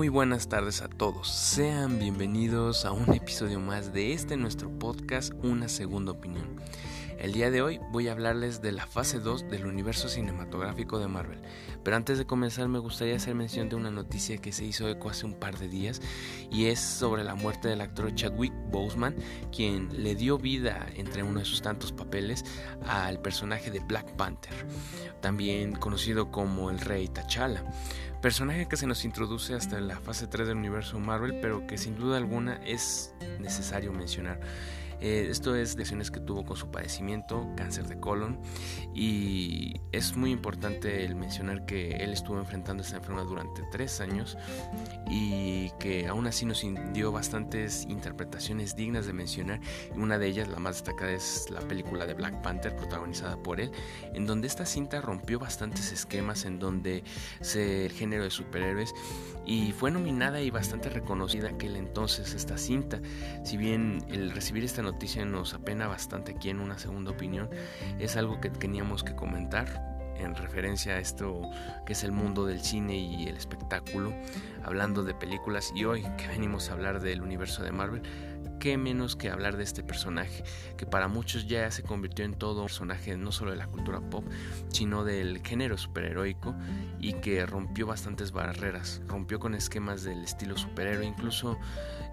Muy buenas tardes a todos, sean bienvenidos a un episodio más de este nuestro podcast Una Segunda Opinión. El día de hoy voy a hablarles de la fase 2 del universo cinematográfico de Marvel, pero antes de comenzar me gustaría hacer mención de una noticia que se hizo eco hace un par de días y es sobre la muerte del actor Chadwick Boseman, quien le dio vida entre uno de sus tantos papeles al personaje de Black Panther, también conocido como el Rey T'Challa. Personaje que se nos introduce hasta la fase 3 del universo Marvel, pero que sin duda alguna es necesario mencionar. Eh, esto es lesiones que tuvo con su padecimiento, cáncer de colon, y es muy importante el mencionar que él estuvo enfrentando esta enfermedad durante tres años y que aún así nos dio bastantes interpretaciones dignas de mencionar. Una de ellas, la más destacada, es la película de Black Panther, protagonizada por él, en donde esta cinta rompió bastantes esquemas en donde se, el género de superhéroes y fue nominada y bastante reconocida aquel entonces esta cinta. Si bien el recibir esta noticia nos apena bastante aquí en una segunda opinión, es algo que teníamos que comentar en referencia a esto que es el mundo del cine y el espectáculo, hablando de películas y hoy que venimos a hablar del universo de Marvel, qué menos que hablar de este personaje, que para muchos ya se convirtió en todo un personaje no solo de la cultura pop, sino del género superheroico y que rompió bastantes barreras, rompió con esquemas del estilo superhéroe, incluso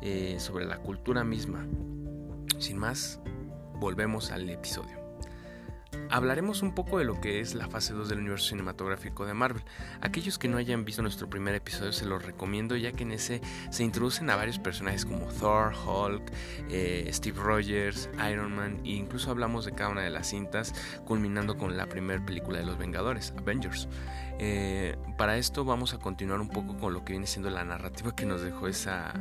eh, sobre la cultura misma. Sin más, volvemos al episodio. Hablaremos un poco de lo que es la fase 2 del universo cinematográfico de Marvel. Aquellos que no hayan visto nuestro primer episodio se los recomiendo ya que en ese se introducen a varios personajes como Thor, Hulk, eh, Steve Rogers, Iron Man e incluso hablamos de cada una de las cintas culminando con la primera película de los Vengadores, Avengers. Eh, para esto vamos a continuar un poco con lo que viene siendo la narrativa que nos dejó esa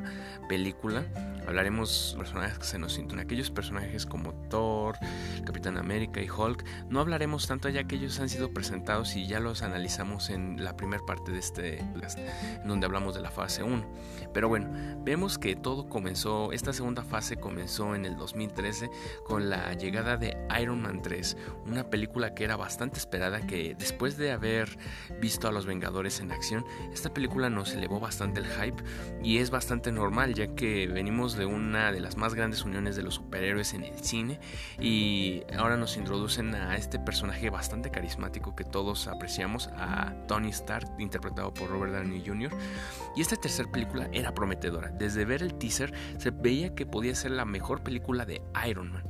película. Hablaremos personajes que se nos sienten, aquellos personajes como Thor, Capitán América y Hulk. No hablaremos tanto ya que ellos han sido presentados y ya los analizamos en la primera parte de este en donde hablamos de la fase 1. Pero bueno, vemos que todo comenzó, esta segunda fase comenzó en el 2013 con la llegada de Iron Man 3, una película que era bastante esperada que después de haber visto a los Vengadores en acción, esta película nos elevó bastante el hype y es bastante normal ya que venimos de una de las más grandes uniones de los superhéroes en el cine y ahora nos introducen a este personaje bastante carismático que todos apreciamos, a Tony Stark, interpretado por Robert Downey Jr. Y esta tercera película era prometedora. Desde ver el teaser se veía que podía ser la mejor película de Iron Man.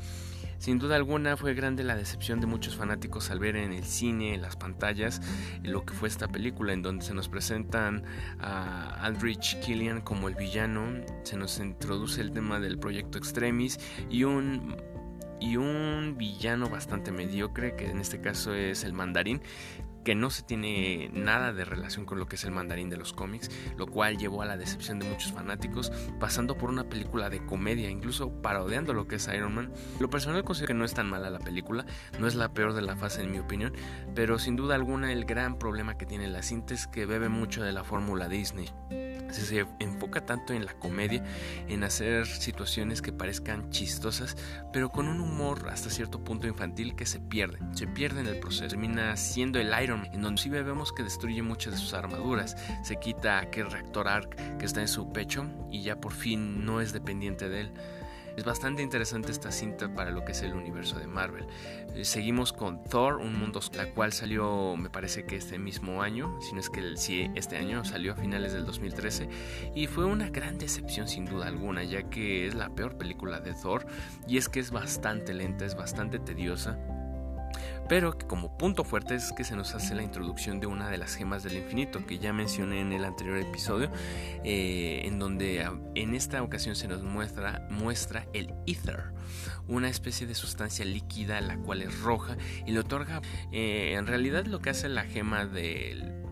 Sin duda alguna fue grande la decepción de muchos fanáticos al ver en el cine, en las pantallas, lo que fue esta película, en donde se nos presentan a Aldrich Killian como el villano, se nos introduce el tema del proyecto Extremis y un y un villano bastante mediocre, que en este caso es el mandarín, que no se tiene nada de relación con lo que es el mandarín de los cómics, lo cual llevó a la decepción de muchos fanáticos, pasando por una película de comedia, incluso parodiando lo que es Iron Man. Lo personal considero que no es tan mala la película, no es la peor de la fase en mi opinión, pero sin duda alguna el gran problema que tiene la cinta es que bebe mucho de la fórmula Disney se enfoca tanto en la comedia, en hacer situaciones que parezcan chistosas, pero con un humor hasta cierto punto infantil que se pierde, se pierde en el proceso. Termina siendo el Iron En donde sí vemos que destruye muchas de sus armaduras, se quita aquel reactor ARC que está en su pecho y ya por fin no es dependiente de él. Es bastante interesante esta cinta para lo que es el universo de Marvel. Eh, seguimos con Thor, un mundo la cual salió, me parece que este mismo año, si no es que sí, este año salió a finales del 2013 y fue una gran decepción sin duda alguna, ya que es la peor película de Thor y es que es bastante lenta, es bastante tediosa pero que como punto fuerte es que se nos hace la introducción de una de las gemas del infinito que ya mencioné en el anterior episodio, eh, en donde ah, en esta ocasión se nos muestra, muestra el ether, una especie de sustancia líquida la cual es roja y le otorga, eh, en realidad lo que hace la gema del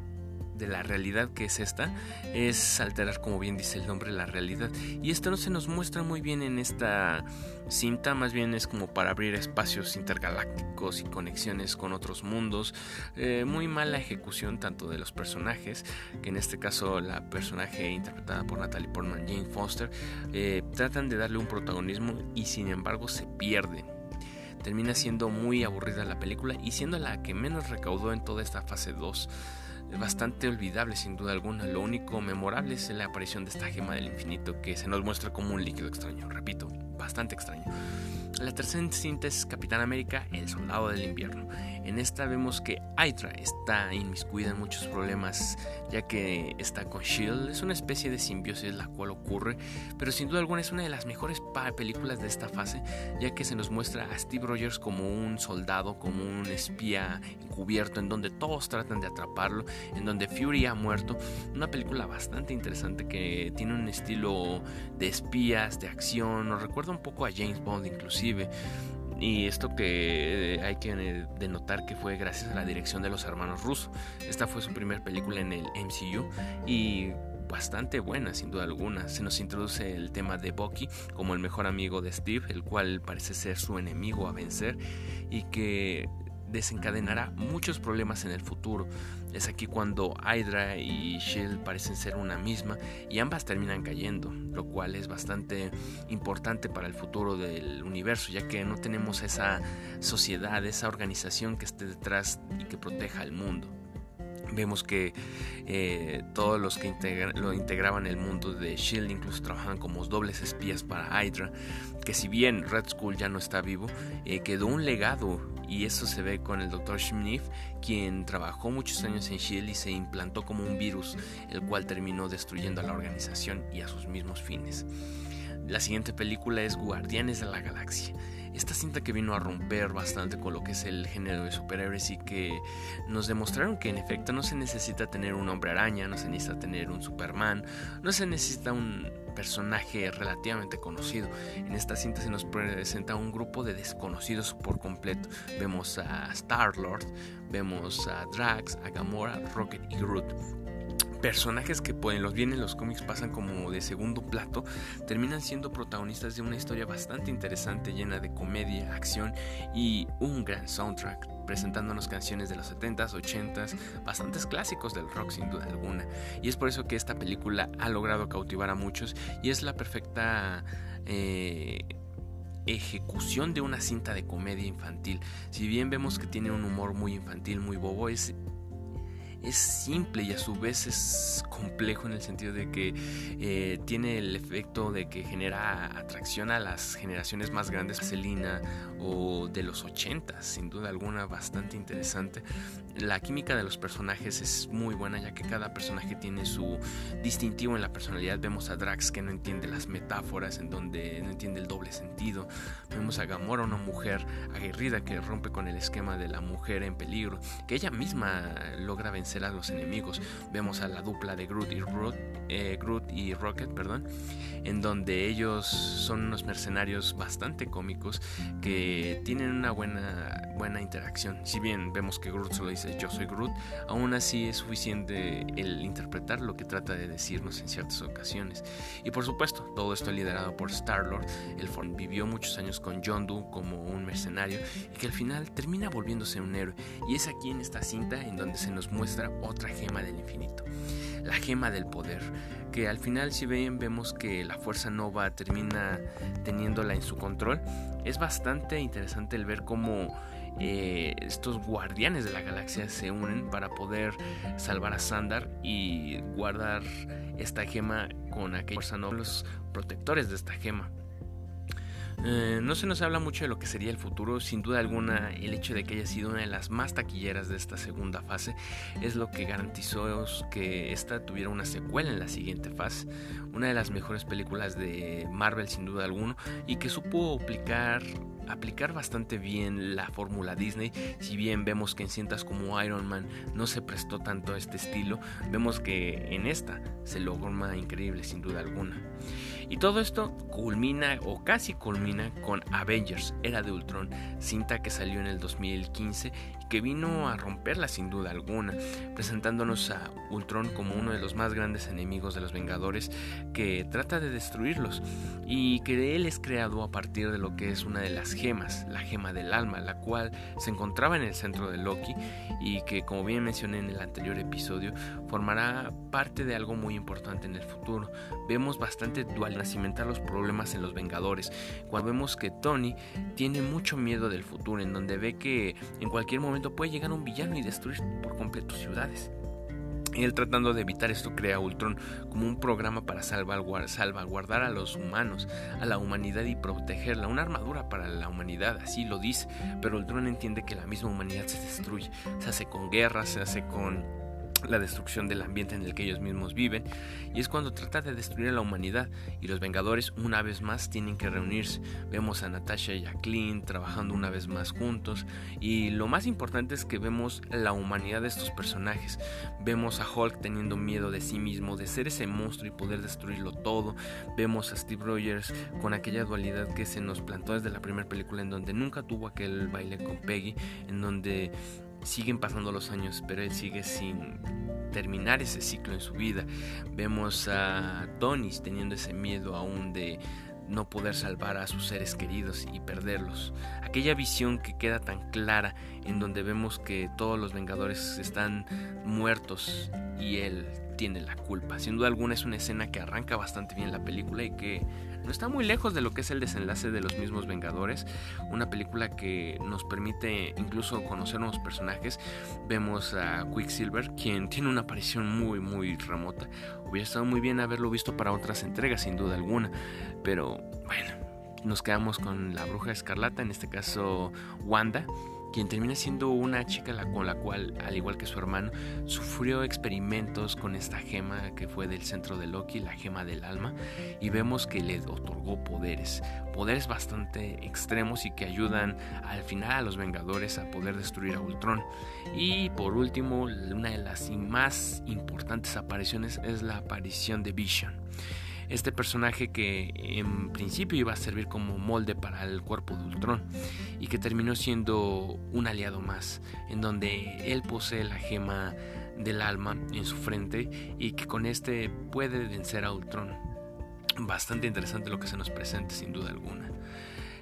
de la realidad que es esta es alterar como bien dice el nombre la realidad. Y esto no se nos muestra muy bien en esta cinta más bien es como para abrir espacios intergalácticos y conexiones con otros mundos. Eh, muy mala ejecución tanto de los personajes que en este caso la personaje interpretada por Natalie Portman Jane Foster eh, tratan de darle un protagonismo y sin embargo se pierden termina siendo muy aburrida la película y siendo la que menos recaudó en toda esta fase 2 es bastante olvidable sin duda alguna. Lo único memorable es la aparición de esta gema del infinito que se nos muestra como un líquido extraño, repito, bastante extraño. La tercera cinta es Capitán América, el soldado del invierno. En esta vemos que Hydra está inmiscuida en muchos problemas, ya que está con Shield. Es una especie de simbiosis la cual ocurre, pero sin duda alguna es una de las mejores películas de esta fase, ya que se nos muestra a Steve Rogers como un soldado, como un espía encubierto, en donde todos tratan de atraparlo, en donde Fury ha muerto. Una película bastante interesante que tiene un estilo de espías, de acción, nos recuerda un poco a James Bond inclusive y esto que eh, hay que eh, denotar que fue gracias a la dirección de los hermanos Russo. Esta fue su primera película en el MCU y bastante buena sin duda alguna. Se nos introduce el tema de Bucky como el mejor amigo de Steve, el cual parece ser su enemigo a vencer y que desencadenará muchos problemas en el futuro. Es aquí cuando Hydra y Shield parecen ser una misma y ambas terminan cayendo, lo cual es bastante importante para el futuro del universo, ya que no tenemos esa sociedad, esa organización que esté detrás y que proteja al mundo. Vemos que eh, todos los que lo integraban el mundo de Shield incluso trabajaban como dobles espías para Hydra, que si bien Red Skull ya no está vivo, eh, quedó un legado y eso se ve con el Dr. Schmidt, quien trabajó muchos años en Shield y se implantó como un virus, el cual terminó destruyendo a la organización y a sus mismos fines. La siguiente película es Guardianes de la Galaxia. Esta cinta que vino a romper bastante con lo que es el género de superhéroes y que nos demostraron que en efecto no se necesita tener un hombre araña, no se necesita tener un Superman, no se necesita un personaje relativamente conocido. En esta cinta se nos presenta un grupo de desconocidos por completo. Vemos a Star-Lord, vemos a Drax, a Gamora, Rocket y Groot personajes que pueden los bien en los cómics pasan como de segundo plato, terminan siendo protagonistas de una historia bastante interesante llena de comedia, acción y un gran soundtrack, presentándonos canciones de los 70s, 80s, bastantes clásicos del rock sin duda alguna. Y es por eso que esta película ha logrado cautivar a muchos y es la perfecta... Eh, ejecución de una cinta de comedia infantil. Si bien vemos que tiene un humor muy infantil, muy bobo, es es simple y a su vez es complejo en el sentido de que eh, tiene el efecto de que genera atracción a las generaciones más grandes, Selina o de los 80, sin duda alguna bastante interesante. La química de los personajes es muy buena ya que cada personaje tiene su distintivo en la personalidad. Vemos a Drax que no entiende las metáforas, en donde no entiende el doble sentido. Vemos a Gamora, una mujer aguerrida que rompe con el esquema de la mujer en peligro, que ella misma logra vencer a los enemigos. Vemos a la dupla de Groot y, eh, Groot y Rocket, perdón, en donde ellos son unos mercenarios bastante cómicos que tienen una buena, buena interacción. Si bien vemos que Groot solo dice yo soy Groot, aún así es suficiente el interpretar lo que trata de decirnos en ciertas ocasiones. Y por supuesto, todo esto liderado por Star-Lord, el vivió muchos años con John Doe como un mercenario y que al final termina volviéndose un héroe. Y es aquí en esta cinta en donde se nos muestra otra gema del infinito, la gema del poder, que al final si ven vemos que la fuerza nova termina teniéndola en su control. Es bastante interesante el ver cómo eh, estos guardianes de la galaxia se unen para poder salvar a Sandar y guardar esta gema con aquella fuerza nova, los protectores de esta gema. Eh, no se nos habla mucho de lo que sería el futuro, sin duda alguna el hecho de que haya sido una de las más taquilleras de esta segunda fase es lo que garantizó que esta tuviera una secuela en la siguiente fase, una de las mejores películas de Marvel sin duda alguna y que supo aplicar aplicar bastante bien la fórmula Disney. Si bien vemos que en cintas como Iron Man no se prestó tanto a este estilo, vemos que en esta se logró una increíble sin duda alguna. Y todo esto culmina o casi culmina con Avengers, Era de Ultron, cinta que salió en el 2015 y que vino a romperla sin duda alguna, presentándonos a Ultron como uno de los más grandes enemigos de los Vengadores que trata de destruirlos y que él es creado a partir de lo que es una de las gemas, la gema del alma, la cual se encontraba en el centro de Loki y que como bien mencioné en el anterior episodio formará parte de algo muy importante en el futuro. Vemos bastante dual cimentar los problemas en los Vengadores, cuando vemos que Tony tiene mucho miedo del futuro, en donde ve que en cualquier momento puede llegar un villano y destruir por completo ciudades. Él tratando de evitar esto crea Ultron como un programa para salvaguardar a los humanos, a la humanidad y protegerla, una armadura para la humanidad, así lo dice, pero Ultron entiende que la misma humanidad se destruye, se hace con guerras, se hace con la destrucción del ambiente en el que ellos mismos viven, y es cuando trata de destruir a la humanidad, y los Vengadores una vez más tienen que reunirse. Vemos a Natasha y a Clint trabajando una vez más juntos, y lo más importante es que vemos la humanidad de estos personajes. Vemos a Hulk teniendo miedo de sí mismo, de ser ese monstruo y poder destruirlo todo. Vemos a Steve Rogers con aquella dualidad que se nos plantó desde la primera película en donde nunca tuvo aquel baile con Peggy, en donde siguen pasando los años, pero él sigue sin terminar ese ciclo en su vida. Vemos a Tony teniendo ese miedo aún de no poder salvar a sus seres queridos y perderlos. Aquella visión que queda tan clara en donde vemos que todos los Vengadores están muertos y él tiene la culpa. Sin duda alguna es una escena que arranca bastante bien la película y que no está muy lejos de lo que es el desenlace de los mismos Vengadores. Una película que nos permite incluso conocer nuevos personajes. Vemos a Quicksilver, quien tiene una aparición muy, muy remota. Hubiera estado muy bien haberlo visto para otras entregas, sin duda alguna. Pero bueno, nos quedamos con la bruja escarlata, en este caso Wanda quien termina siendo una chica con la cual, al igual que su hermano, sufrió experimentos con esta gema que fue del centro de Loki, la gema del alma, y vemos que le otorgó poderes, poderes bastante extremos y que ayudan al final a los Vengadores a poder destruir a Ultron. Y por último, una de las más importantes apariciones es la aparición de Vision este personaje que en principio iba a servir como molde para el cuerpo de Ultron y que terminó siendo un aliado más, en donde él posee la gema del alma en su frente y que con este puede vencer a Ultron. Bastante interesante lo que se nos presenta sin duda alguna.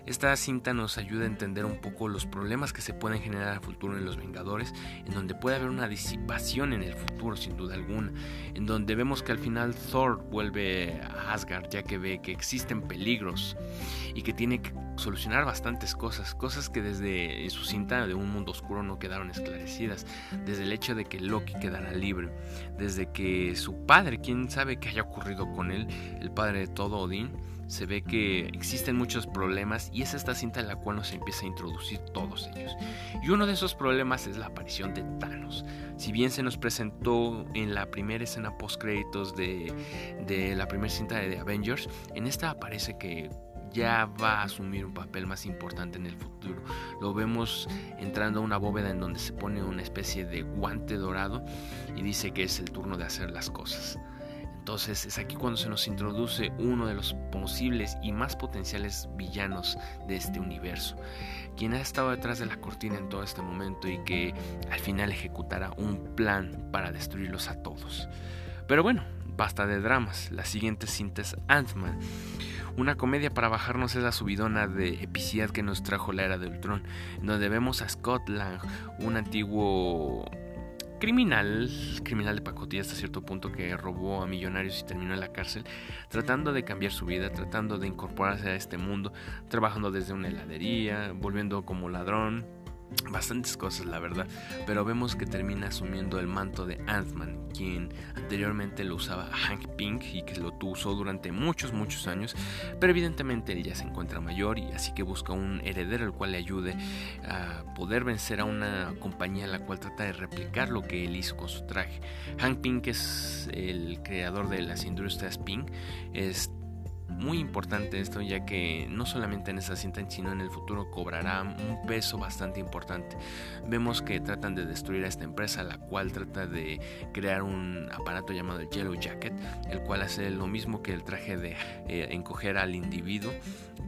Esta cinta nos ayuda a entender un poco los problemas que se pueden generar a futuro en los Vengadores, en donde puede haber una disipación en el futuro sin duda alguna, en donde vemos que al final Thor vuelve a Asgard ya que ve que existen peligros y que tiene que solucionar bastantes cosas, cosas que desde su cinta de un mundo oscuro no quedaron esclarecidas, desde el hecho de que Loki quedara libre, desde que su padre, quién sabe qué haya ocurrido con él, el padre de todo Odín, se ve que existen muchos problemas y es esta cinta en la cual nos empieza a introducir todos ellos. Y uno de esos problemas es la aparición de Thanos. Si bien se nos presentó en la primera escena post créditos de, de la primera cinta de Avengers, en esta aparece que ya va a asumir un papel más importante en el futuro. Lo vemos entrando a una bóveda en donde se pone una especie de guante dorado y dice que es el turno de hacer las cosas. Entonces es aquí cuando se nos introduce uno de los posibles y más potenciales villanos de este universo, quien ha estado detrás de la cortina en todo este momento y que al final ejecutará un plan para destruirlos a todos. Pero bueno, basta de dramas, la siguiente cinta es Ant-Man. Una comedia para bajarnos esa subidona de epicidad que nos trajo la era de Ultron, donde vemos a Scott Lang, un antiguo criminal, criminal de pacotilla hasta cierto punto que robó a millonarios y terminó en la cárcel, tratando de cambiar su vida, tratando de incorporarse a este mundo, trabajando desde una heladería, volviendo como ladrón, bastantes cosas la verdad, pero vemos que termina asumiendo el manto de Ant-Man, quien anteriormente lo usaba Hank Pink y que lo usó durante muchos muchos años, pero evidentemente él ya se encuentra mayor y así que busca un heredero el cual le ayude a poder vencer a una compañía la cual trata de replicar lo que él hizo con su traje. Hank Pink es el creador de las industrias Pink, es muy importante esto ya que no solamente en esa cinta sino en el futuro cobrará un peso bastante importante. Vemos que tratan de destruir a esta empresa la cual trata de crear un aparato llamado el Yellow Jacket el cual hace lo mismo que el traje de eh, encoger al individuo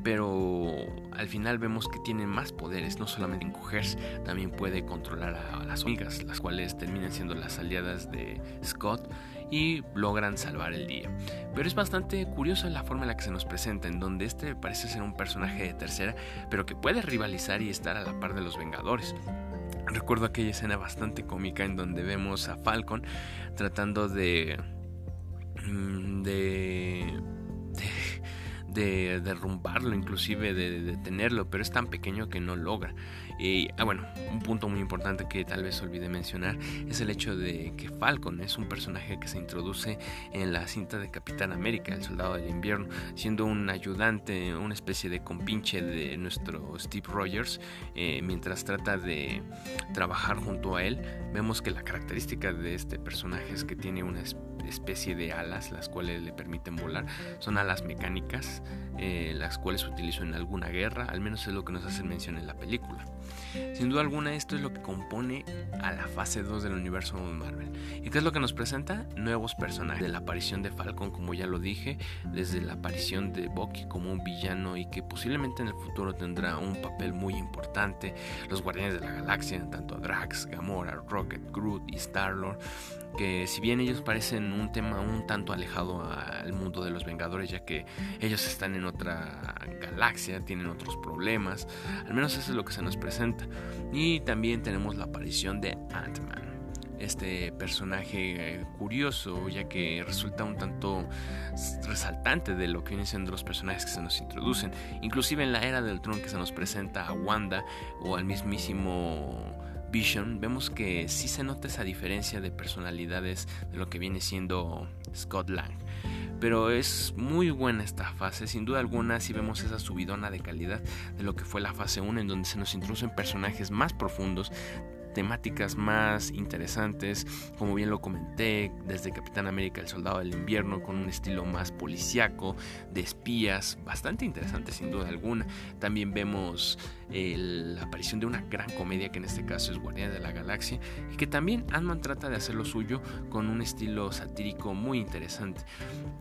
pero al final vemos que tiene más poderes, no solamente encogerse, también puede controlar a las hormigas, las cuales terminan siendo las aliadas de Scott y logran salvar el día. Pero es bastante curiosa la forma en la que se nos presenta, en donde este parece ser un personaje de tercera, pero que puede rivalizar y estar a la par de los Vengadores. Recuerdo aquella escena bastante cómica en donde vemos a Falcon tratando de, mm, de de derrumbarlo, inclusive de detenerlo, pero es tan pequeño que no logra. Y ah, bueno, un punto muy importante que tal vez olvidé mencionar es el hecho de que Falcon es un personaje que se introduce en la cinta de Capitán América, el soldado del invierno, siendo un ayudante, una especie de compinche de nuestro Steve Rogers, eh, mientras trata de trabajar junto a él. Vemos que la característica de este personaje es que tiene una especie de alas, las cuales le permiten volar. Son alas mecánicas, eh, las cuales utilizo en alguna guerra, al menos es lo que nos hacen mención en la película. Sin duda alguna esto es lo que compone a la fase 2 del universo Marvel. ¿Y qué es lo que nos presenta? Nuevos personajes. De la aparición de Falcon, como ya lo dije, desde la aparición de Bucky como un villano y que posiblemente en el futuro tendrá un papel muy importante. Los Guardianes de la Galaxia, tanto Drax, Gamora, Rocket, Groot y Star-Lord que si bien ellos parecen un tema un tanto alejado al mundo de los Vengadores, ya que ellos están en otra galaxia, tienen otros problemas, al menos eso es lo que se nos presenta. Y también tenemos la aparición de Ant-Man. Este personaje eh, curioso, ya que resulta un tanto resaltante de lo que vienen siendo los personajes que se nos introducen. Inclusive en la era del tron que se nos presenta a Wanda o al mismísimo Vision, vemos que sí se nota esa diferencia de personalidades de lo que viene siendo Scott Lang. Pero es muy buena esta fase, sin duda alguna si vemos esa subidona de calidad de lo que fue la fase 1 en donde se nos introducen personajes más profundos, temáticas más interesantes, como bien lo comenté, desde Capitán América el Soldado del Invierno, con un estilo más policíaco, de espías, bastante interesante sin duda alguna. También vemos la aparición de una gran comedia que en este caso es Guardianes de la Galaxia y que también ant trata de hacer lo suyo con un estilo satírico muy interesante.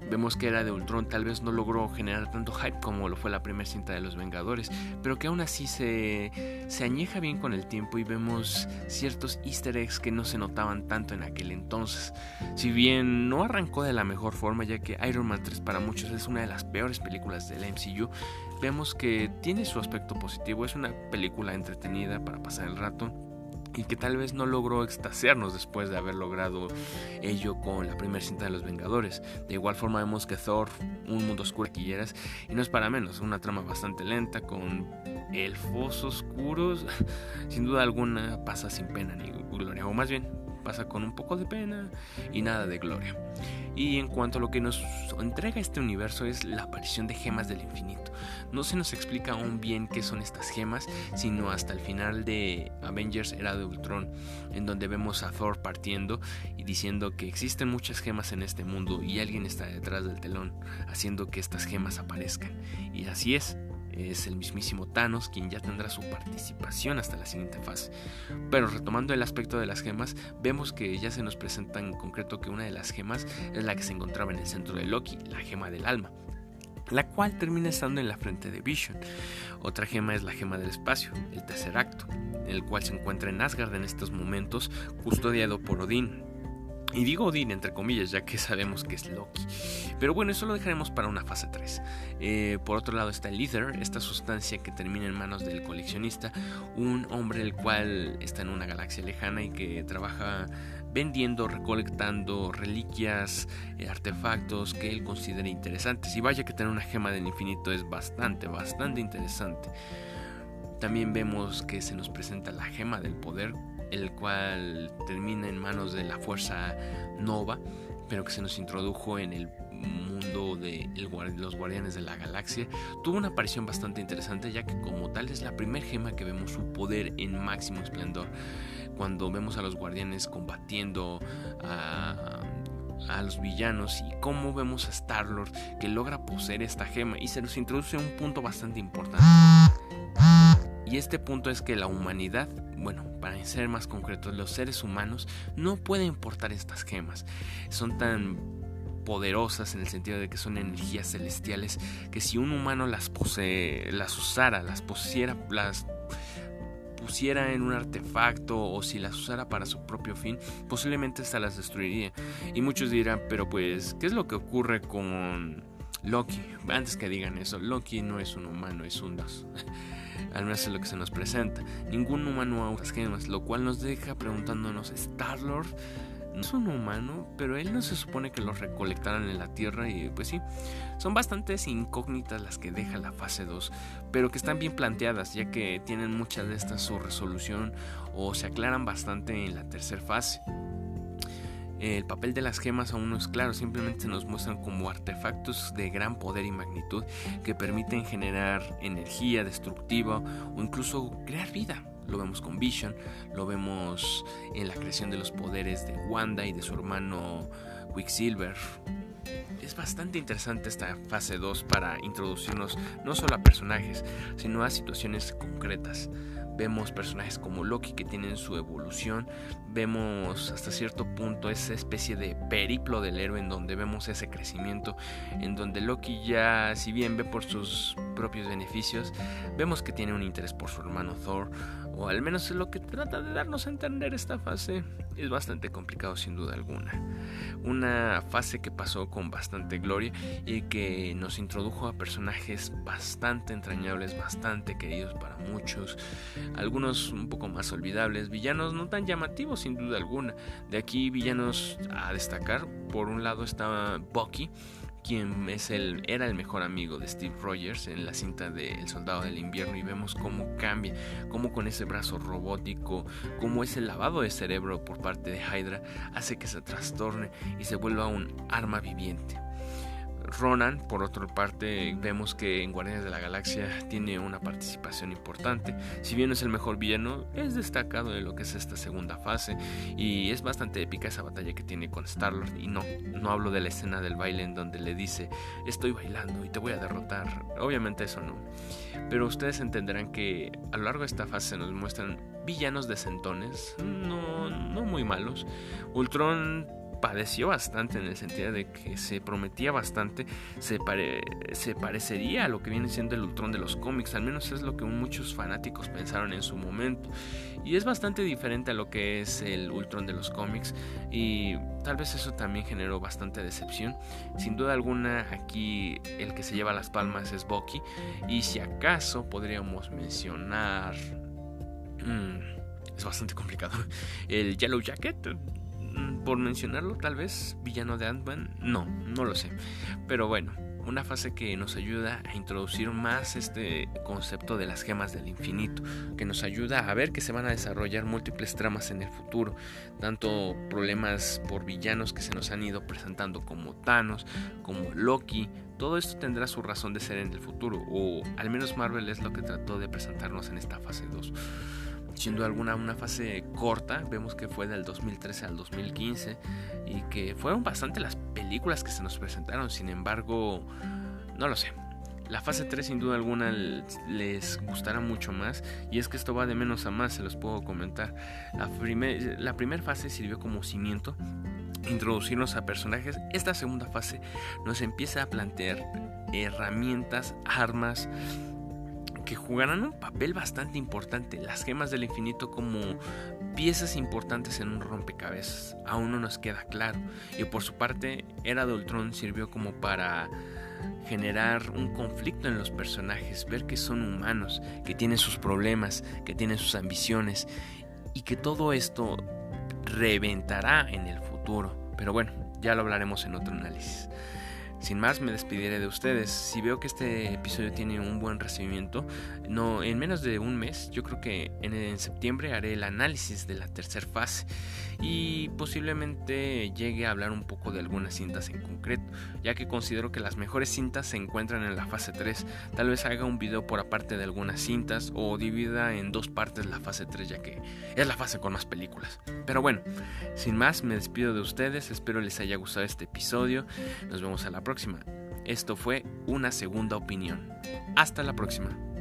Vemos que era de Ultron tal vez no logró generar tanto hype como lo fue la primera cinta de los Vengadores, pero que aún así se, se añeja bien con el tiempo y vemos ciertos easter eggs que no se notaban tanto en aquel entonces. Si bien no arrancó de la mejor forma ya que Iron Man 3 para muchos es una de las peores películas del MCU, vemos que tiene su aspecto positivo, es una película entretenida para pasar el rato y que tal vez no logró extasiarnos después de haber logrado ello con la primera cinta de los Vengadores. De igual forma vemos que Thor, un mundo oscuro quilleras, y no es para menos, una trama bastante lenta con elfos oscuros, sin duda alguna pasa sin pena ni gloria, o más bien pasa con un poco de pena y nada de gloria. Y en cuanto a lo que nos entrega este universo es la aparición de gemas del infinito. No se nos explica aún bien qué son estas gemas, sino hasta el final de Avengers Era de Ultron, en donde vemos a Thor partiendo y diciendo que existen muchas gemas en este mundo y alguien está detrás del telón, haciendo que estas gemas aparezcan. Y así es, es el mismísimo Thanos quien ya tendrá su participación hasta la siguiente fase. Pero retomando el aspecto de las gemas, vemos que ya se nos presenta en concreto que una de las gemas es la que se encontraba en el centro de Loki, la gema del alma la cual termina estando en la frente de Vision. Otra gema es la gema del espacio, el tercer acto, el cual se encuentra en Asgard en estos momentos, custodiado por Odín, y digo Odin entre comillas, ya que sabemos que es Loki. Pero bueno, eso lo dejaremos para una fase 3. Eh, por otro lado está el Ether, esta sustancia que termina en manos del coleccionista, un hombre el cual está en una galaxia lejana y que trabaja vendiendo, recolectando reliquias, eh, artefactos que él considera interesantes. Y vaya que tener una gema del infinito es bastante, bastante interesante. También vemos que se nos presenta la gema del poder, el cual termina en manos de la fuerza Nova, pero que se nos introdujo en el mundo de los guardianes de la galaxia, tuvo una aparición bastante interesante ya que como tal es la primera gema que vemos su poder en máximo esplendor. Cuando vemos a los guardianes combatiendo a, a los villanos y cómo vemos a Star-Lord que logra poseer esta gema y se nos introduce un punto bastante importante. Y este punto es que la humanidad bueno, para ser más concretos, los seres humanos no pueden portar estas gemas. Son tan poderosas en el sentido de que son energías celestiales que si un humano las posee, las usara, las pusiera, las pusiera en un artefacto o si las usara para su propio fin, posiblemente se las destruiría. Y muchos dirán, pero pues, ¿qué es lo que ocurre con Loki? Antes que digan eso, Loki no es un humano, es un dios. al menos es lo que se nos presenta. Ningún humano usa gemas, lo cual nos deja preguntándonos, ¿Star-Lord no es un humano, pero él no se supone que los recolectaran en la Tierra y pues sí, son bastantes incógnitas las que deja la fase 2, pero que están bien planteadas ya que tienen muchas de estas su resolución o se aclaran bastante en la tercera fase. El papel de las gemas aún no es claro, simplemente nos muestran como artefactos de gran poder y magnitud que permiten generar energía destructiva o incluso crear vida. Lo vemos con Vision, lo vemos en la creación de los poderes de Wanda y de su hermano Quicksilver. Es bastante interesante esta fase 2 para introducirnos no solo a personajes, sino a situaciones concretas. Vemos personajes como Loki que tienen su evolución. Vemos hasta cierto punto esa especie de periplo del héroe en donde vemos ese crecimiento. En donde Loki ya, si bien ve por sus propios beneficios, vemos que tiene un interés por su hermano Thor o al menos es lo que trata de darnos a entender esta fase, es bastante complicado sin duda alguna. Una fase que pasó con bastante gloria y que nos introdujo a personajes bastante entrañables, bastante queridos para muchos, algunos un poco más olvidables, villanos no tan llamativos sin duda alguna. De aquí villanos a destacar, por un lado estaba Bucky, quien es el, era el mejor amigo de Steve Rogers en la cinta de El Soldado del Invierno y vemos cómo cambia, cómo con ese brazo robótico, cómo ese lavado de cerebro por parte de Hydra hace que se trastorne y se vuelva un arma viviente. Ronan, por otra parte, vemos que en Guardianes de la Galaxia tiene una participación importante. Si bien no es el mejor villano, es destacado de lo que es esta segunda fase y es bastante épica esa batalla que tiene con Star-Lord. Y no, no hablo de la escena del baile en donde le dice, estoy bailando y te voy a derrotar. Obviamente eso no. Pero ustedes entenderán que a lo largo de esta fase nos muestran villanos decentones, no, no muy malos. Ultron padeció bastante en el sentido de que se prometía bastante, se, se parecería a lo que viene siendo el Ultron de los cómics, al menos es lo que muchos fanáticos pensaron en su momento. Y es bastante diferente a lo que es el Ultron de los cómics y tal vez eso también generó bastante decepción. Sin duda alguna aquí el que se lleva las palmas es Bucky y si acaso podríamos mencionar... Mm, es bastante complicado. El Yellow Jacket por mencionarlo, tal vez villano de Ant-Man, no, no lo sé. Pero bueno, una fase que nos ayuda a introducir más este concepto de las gemas del infinito, que nos ayuda a ver que se van a desarrollar múltiples tramas en el futuro, tanto problemas por villanos que se nos han ido presentando como Thanos, como Loki, todo esto tendrá su razón de ser en el futuro, o al menos Marvel es lo que trató de presentarnos en esta fase 2 siendo alguna una fase corta, vemos que fue del 2013 al 2015 y que fueron bastante las películas que se nos presentaron, sin embargo, no lo sé. La fase 3 sin duda alguna les gustará mucho más y es que esto va de menos a más, se los puedo comentar. La, la primera fase sirvió como cimiento, introducirnos a personajes. Esta segunda fase nos empieza a plantear herramientas, armas, que jugarán un papel bastante importante, las gemas del infinito como piezas importantes en un rompecabezas. Aún no nos queda claro. Y por su parte, Era de Ultron sirvió como para generar un conflicto en los personajes, ver que son humanos, que tienen sus problemas, que tienen sus ambiciones y que todo esto reventará en el futuro. Pero bueno, ya lo hablaremos en otro análisis. Sin más, me despediré de ustedes. Si veo que este episodio tiene un buen recibimiento, no, en menos de un mes, yo creo que en, en septiembre haré el análisis de la tercera fase y posiblemente llegue a hablar un poco de algunas cintas en concreto, ya que considero que las mejores cintas se encuentran en la fase 3. Tal vez haga un video por aparte de algunas cintas o divida en dos partes la fase 3, ya que es la fase con más películas. Pero bueno, sin más, me despido de ustedes, espero les haya gustado este episodio, nos vemos a la próxima. Esto fue una segunda opinión. Hasta la próxima.